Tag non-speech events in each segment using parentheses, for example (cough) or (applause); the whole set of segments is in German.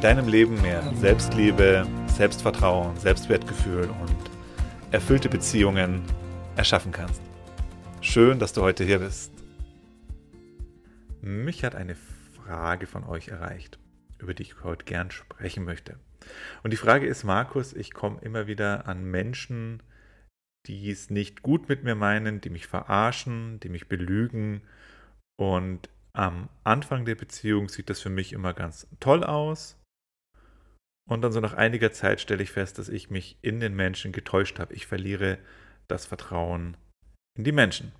deinem Leben mehr Selbstliebe, Selbstvertrauen, Selbstwertgefühl und erfüllte Beziehungen erschaffen kannst. Schön, dass du heute hier bist. Mich hat eine Frage von euch erreicht, über die ich heute gern sprechen möchte. Und die Frage ist, Markus, ich komme immer wieder an Menschen, die es nicht gut mit mir meinen, die mich verarschen, die mich belügen. Und am Anfang der Beziehung sieht das für mich immer ganz toll aus. Und dann so nach einiger Zeit stelle ich fest, dass ich mich in den Menschen getäuscht habe. Ich verliere das Vertrauen in die Menschen.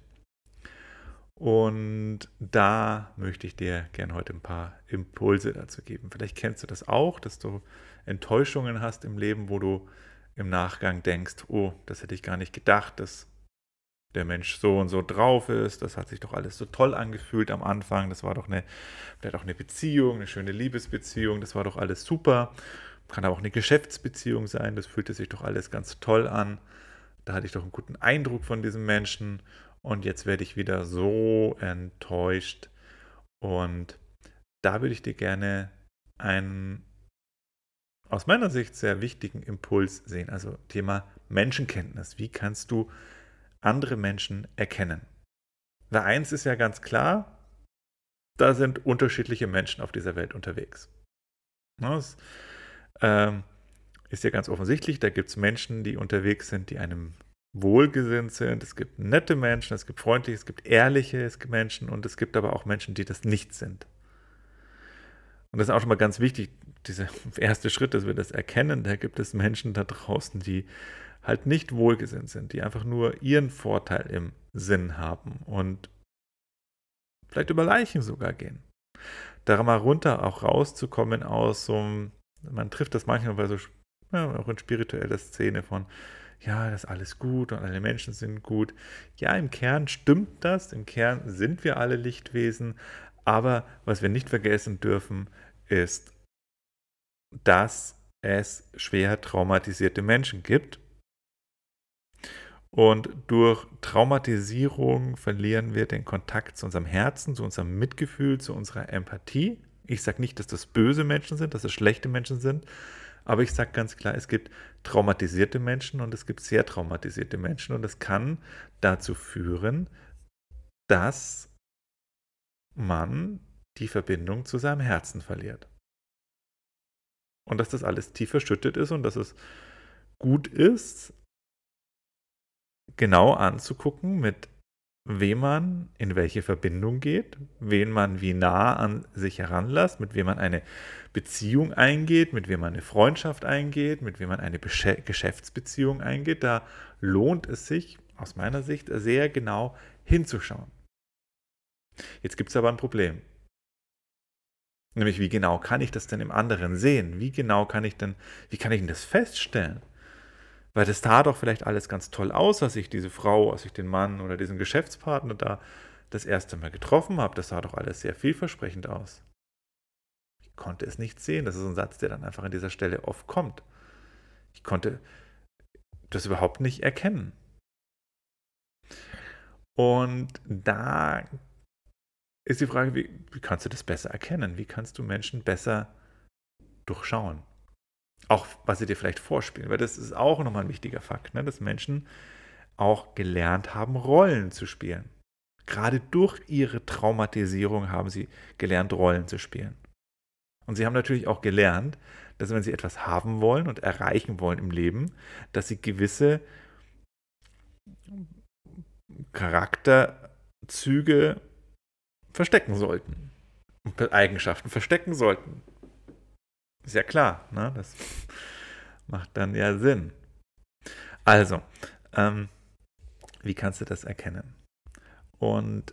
Und da möchte ich dir gerne heute ein paar Impulse dazu geben. Vielleicht kennst du das auch, dass du Enttäuschungen hast im Leben, wo du im Nachgang denkst, oh, das hätte ich gar nicht gedacht, dass der Mensch so und so drauf ist. Das hat sich doch alles so toll angefühlt am Anfang. Das war doch eine, vielleicht auch eine Beziehung, eine schöne Liebesbeziehung. Das war doch alles super. Kann aber auch eine Geschäftsbeziehung sein, das fühlte sich doch alles ganz toll an. Da hatte ich doch einen guten Eindruck von diesem Menschen und jetzt werde ich wieder so enttäuscht. Und da würde ich dir gerne einen aus meiner Sicht sehr wichtigen Impuls sehen, also Thema Menschenkenntnis. Wie kannst du andere Menschen erkennen? Weil eins ist ja ganz klar, da sind unterschiedliche Menschen auf dieser Welt unterwegs. Das ähm, ist ja ganz offensichtlich, da gibt es Menschen, die unterwegs sind, die einem wohlgesinnt sind. Es gibt nette Menschen, es gibt freundliche, es gibt ehrliche Menschen und es gibt aber auch Menschen, die das nicht sind. Und das ist auch schon mal ganz wichtig, dieser (laughs) erste Schritt, dass wir das erkennen. Da gibt es Menschen da draußen, die halt nicht wohlgesinnt sind, die einfach nur ihren Vorteil im Sinn haben und vielleicht über Leichen sogar gehen. Da mal runter auch rauszukommen aus so einem man trifft das manchmal bei so, ja, auch in spiritueller Szene von, ja, das ist alles gut und alle Menschen sind gut. Ja, im Kern stimmt das, im Kern sind wir alle Lichtwesen, aber was wir nicht vergessen dürfen, ist, dass es schwer traumatisierte Menschen gibt. Und durch Traumatisierung verlieren wir den Kontakt zu unserem Herzen, zu unserem Mitgefühl, zu unserer Empathie. Ich sage nicht, dass das böse Menschen sind, dass es schlechte Menschen sind, aber ich sage ganz klar, es gibt traumatisierte Menschen und es gibt sehr traumatisierte Menschen und es kann dazu führen, dass man die Verbindung zu seinem Herzen verliert. Und dass das alles tief verschüttet ist und dass es gut ist, genau anzugucken, mit wem man in welche Verbindung geht, wen man wie nah an sich heranlässt, mit wem man eine Beziehung eingeht, mit wem man eine Freundschaft eingeht, mit wem man eine Geschäftsbeziehung eingeht. Da lohnt es sich aus meiner Sicht sehr genau hinzuschauen. Jetzt gibt es aber ein Problem. Nämlich, wie genau kann ich das denn im anderen sehen? Wie genau kann ich denn, wie kann ich denn das feststellen? Weil das sah doch vielleicht alles ganz toll aus, als ich diese Frau, als ich den Mann oder diesen Geschäftspartner da das erste Mal getroffen habe. Das sah doch alles sehr vielversprechend aus. Ich konnte es nicht sehen. Das ist ein Satz, der dann einfach an dieser Stelle oft kommt. Ich konnte das überhaupt nicht erkennen. Und da ist die Frage, wie, wie kannst du das besser erkennen? Wie kannst du Menschen besser durchschauen? Auch was sie dir vielleicht vorspielen, weil das ist auch nochmal ein wichtiger Fakt, ne? dass Menschen auch gelernt haben, Rollen zu spielen. Gerade durch ihre Traumatisierung haben sie gelernt, Rollen zu spielen. Und sie haben natürlich auch gelernt, dass wenn sie etwas haben wollen und erreichen wollen im Leben, dass sie gewisse Charakterzüge verstecken sollten. Eigenschaften verstecken sollten. Ist ja klar, ne? das macht dann ja Sinn. Also, ähm, wie kannst du das erkennen? Und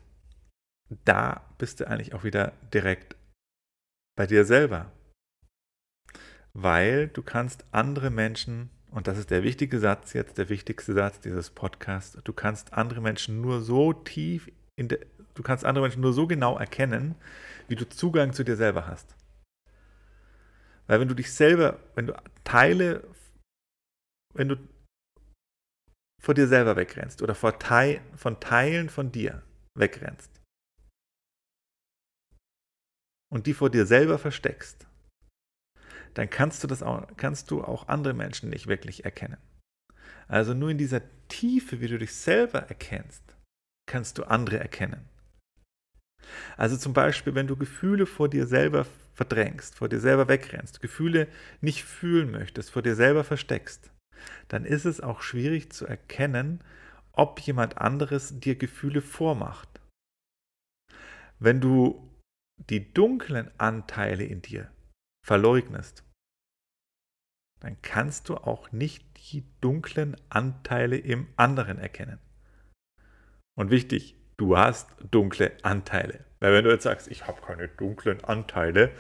da bist du eigentlich auch wieder direkt bei dir selber. weil du kannst andere Menschen, und das ist der wichtige Satz jetzt, der wichtigste Satz dieses Podcasts, du kannst andere Menschen nur so tief in der, du kannst andere Menschen nur so genau erkennen, wie du Zugang zu dir selber hast. Weil wenn du dich selber, wenn du Teile, wenn du vor dir selber wegrennst oder vor Teil, von Teilen von dir wegrennst und die vor dir selber versteckst, dann kannst du das auch, kannst du auch andere Menschen nicht wirklich erkennen. Also nur in dieser Tiefe, wie du dich selber erkennst, kannst du andere erkennen. Also zum Beispiel, wenn du Gefühle vor dir selber verdrängst, vor dir selber wegrennst, Gefühle nicht fühlen möchtest, vor dir selber versteckst, dann ist es auch schwierig zu erkennen, ob jemand anderes dir Gefühle vormacht. Wenn du die dunklen Anteile in dir verleugnest, dann kannst du auch nicht die dunklen Anteile im anderen erkennen. Und wichtig, du hast dunkle Anteile. Weil wenn du jetzt sagst, ich habe keine dunklen Anteile,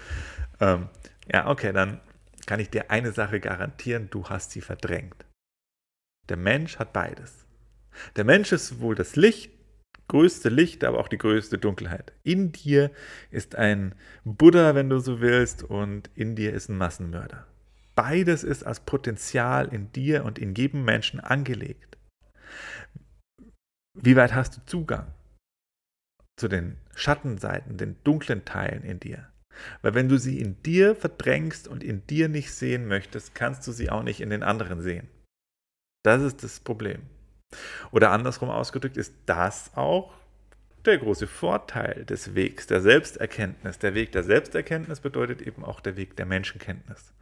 ähm, ja, okay, dann kann ich dir eine Sache garantieren, du hast sie verdrängt. Der Mensch hat beides. Der Mensch ist wohl das Licht, größte Licht, aber auch die größte Dunkelheit. In dir ist ein Buddha, wenn du so willst, und in dir ist ein Massenmörder. Beides ist als Potenzial in dir und in jedem Menschen angelegt. Wie weit hast du Zugang zu den Schattenseiten, den dunklen Teilen in dir? Weil wenn du sie in dir verdrängst und in dir nicht sehen möchtest, kannst du sie auch nicht in den anderen sehen. Das ist das Problem. Oder andersrum ausgedrückt ist das auch der große Vorteil des Wegs der Selbsterkenntnis. Der Weg der Selbsterkenntnis bedeutet eben auch der Weg der Menschenkenntnis.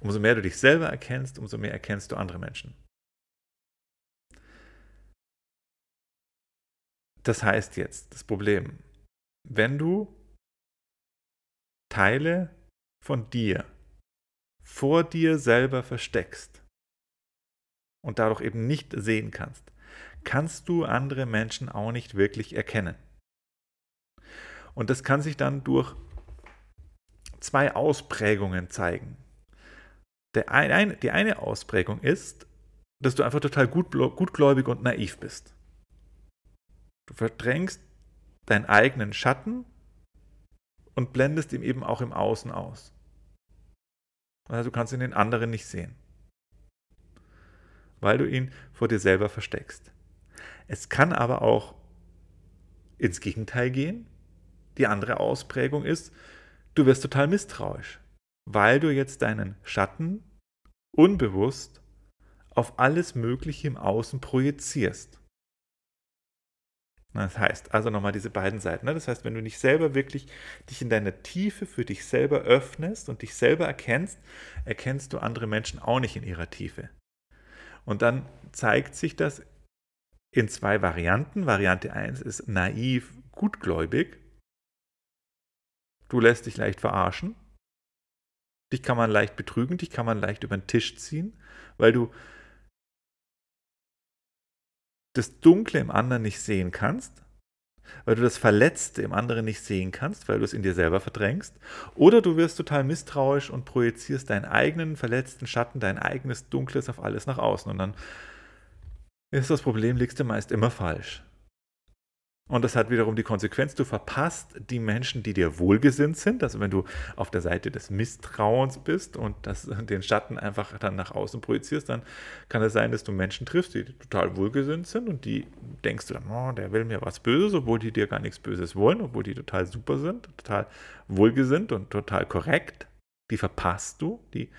Umso mehr du dich selber erkennst, umso mehr erkennst du andere Menschen. Das heißt jetzt, das Problem, wenn du Teile von dir vor dir selber versteckst und dadurch eben nicht sehen kannst, kannst du andere Menschen auch nicht wirklich erkennen. Und das kann sich dann durch zwei Ausprägungen zeigen. Die eine Ausprägung ist, dass du einfach total gut, gutgläubig und naiv bist. Du verdrängst deinen eigenen Schatten und blendest ihn eben auch im Außen aus. Also du kannst ihn den anderen nicht sehen, weil du ihn vor dir selber versteckst. Es kann aber auch ins Gegenteil gehen. Die andere Ausprägung ist, du wirst total misstrauisch, weil du jetzt deinen Schatten unbewusst auf alles Mögliche im Außen projizierst. Das heißt, also nochmal diese beiden Seiten. Ne? Das heißt, wenn du nicht selber wirklich dich in deiner Tiefe für dich selber öffnest und dich selber erkennst, erkennst du andere Menschen auch nicht in ihrer Tiefe. Und dann zeigt sich das in zwei Varianten. Variante 1 ist naiv, gutgläubig. Du lässt dich leicht verarschen. Dich kann man leicht betrügen, dich kann man leicht über den Tisch ziehen, weil du das Dunkle im anderen nicht sehen kannst, weil du das Verletzte im anderen nicht sehen kannst, weil du es in dir selber verdrängst, oder du wirst total misstrauisch und projizierst deinen eigenen verletzten Schatten, dein eigenes Dunkles auf alles nach außen und dann ist das Problem, liegst du meist immer falsch. Und das hat wiederum die Konsequenz, du verpasst die Menschen, die dir wohlgesinnt sind. Also wenn du auf der Seite des Misstrauens bist und das, den Schatten einfach dann nach außen projizierst, dann kann es sein, dass du Menschen triffst, die total wohlgesinnt sind und die denkst du dann, oh, der will mir was Böses, obwohl die dir gar nichts Böses wollen, obwohl die total super sind, total wohlgesinnt und total korrekt. Die verpasst du, die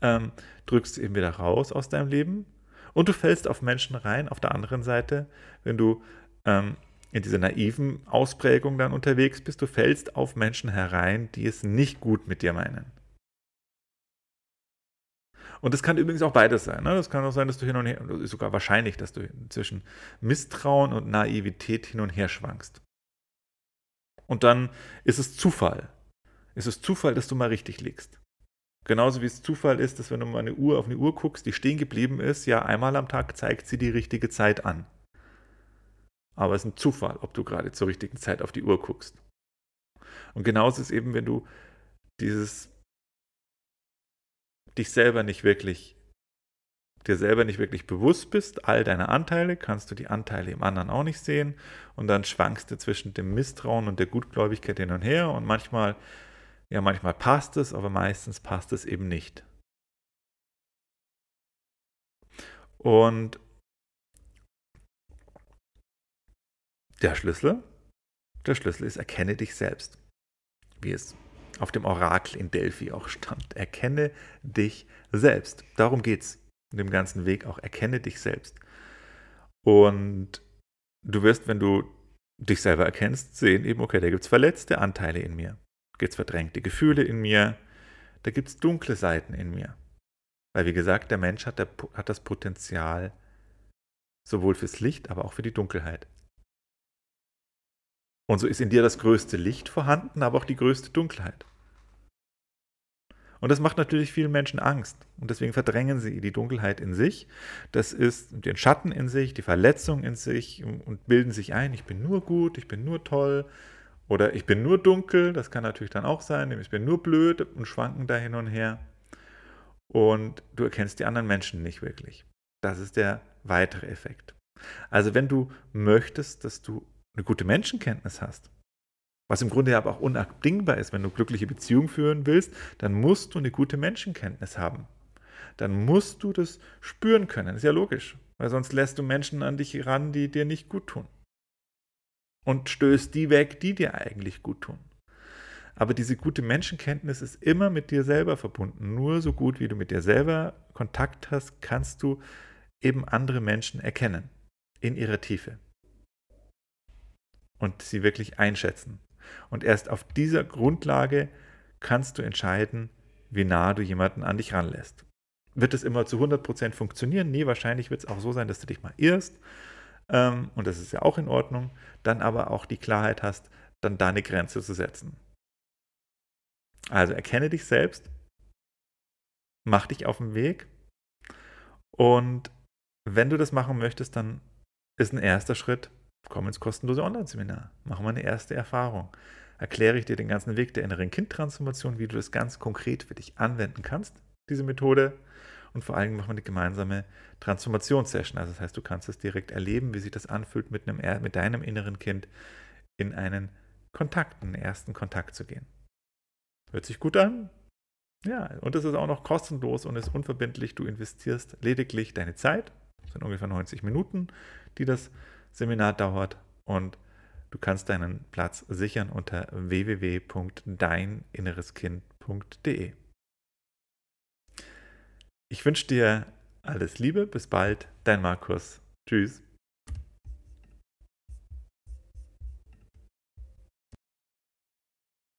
ähm, drückst du eben wieder raus aus deinem Leben. Und du fällst auf Menschen rein, auf der anderen Seite, wenn du ähm, in dieser naiven Ausprägung dann unterwegs bist, du fällst auf Menschen herein, die es nicht gut mit dir meinen. Und das kann übrigens auch beides sein. Ne? Das kann auch sein, dass du hin und her, ist sogar wahrscheinlich, dass du zwischen Misstrauen und Naivität hin und her schwankst. Und dann ist es Zufall. Ist es Zufall, dass du mal richtig liegst. Genauso wie es Zufall ist, dass wenn du mal eine Uhr auf eine Uhr guckst, die stehen geblieben ist, ja, einmal am Tag zeigt sie die richtige Zeit an. Aber es ist ein Zufall, ob du gerade zur richtigen Zeit auf die Uhr guckst. Und genauso ist eben, wenn du dieses dich selber nicht wirklich, dir selber nicht wirklich bewusst bist, all deine Anteile, kannst du die Anteile im anderen auch nicht sehen und dann schwankst du zwischen dem Misstrauen und der Gutgläubigkeit hin und her und manchmal, ja, manchmal passt es, aber meistens passt es eben nicht. Und der Schlüssel, der Schlüssel ist, erkenne dich selbst, wie es auf dem Orakel in Delphi auch stand. Erkenne dich selbst. Darum geht es in dem ganzen Weg auch. Erkenne dich selbst. Und du wirst, wenn du dich selber erkennst, sehen eben, okay, da gibt es verletzte Anteile in mir. Da gibt es verdrängte Gefühle in mir. Da gibt es dunkle Seiten in mir. Weil, wie gesagt, der Mensch hat, der, hat das Potenzial sowohl fürs Licht, aber auch für die Dunkelheit. Und so ist in dir das größte Licht vorhanden, aber auch die größte Dunkelheit. Und das macht natürlich vielen Menschen Angst. Und deswegen verdrängen sie die Dunkelheit in sich. Das ist den Schatten in sich, die Verletzung in sich und bilden sich ein, ich bin nur gut, ich bin nur toll oder ich bin nur dunkel. Das kann natürlich dann auch sein, ich bin nur blöd und schwanken da hin und her. Und du erkennst die anderen Menschen nicht wirklich. Das ist der weitere Effekt. Also wenn du möchtest, dass du eine gute Menschenkenntnis hast, was im Grunde aber auch unabdingbar ist, wenn du glückliche Beziehungen führen willst, dann musst du eine gute Menschenkenntnis haben. Dann musst du das spüren können. ist ja logisch, weil sonst lässt du Menschen an dich ran, die dir nicht gut tun. Und stößt die weg, die dir eigentlich gut tun. Aber diese gute Menschenkenntnis ist immer mit dir selber verbunden. Nur so gut, wie du mit dir selber Kontakt hast, kannst du eben andere Menschen erkennen in ihrer Tiefe und sie wirklich einschätzen. Und erst auf dieser Grundlage kannst du entscheiden, wie nah du jemanden an dich ranlässt. Wird es immer zu 100% funktionieren? Nee, wahrscheinlich wird es auch so sein, dass du dich mal irrst. Ähm, und das ist ja auch in Ordnung. Dann aber auch die Klarheit hast, dann da eine Grenze zu setzen. Also erkenne dich selbst, mach dich auf den Weg. Und wenn du das machen möchtest, dann ist ein erster Schritt, Komm ins kostenlose Online-Seminar. Machen wir eine erste Erfahrung. Erkläre ich dir den ganzen Weg der inneren Kindtransformation, wie du das ganz konkret für dich anwenden kannst, diese Methode. Und vor allem machen wir eine gemeinsame Transformationssession. Also das heißt, du kannst es direkt erleben, wie sich das anfühlt, mit, einem, mit deinem inneren Kind in einen Kontakt, einen ersten Kontakt zu gehen. Hört sich gut an? Ja, und es ist auch noch kostenlos und ist unverbindlich. Du investierst lediglich deine Zeit, das sind ungefähr 90 Minuten, die das Seminar dauert und du kannst deinen Platz sichern unter www.deininnereskind.de. Ich wünsche dir alles Liebe, bis bald, dein Markus. Tschüss.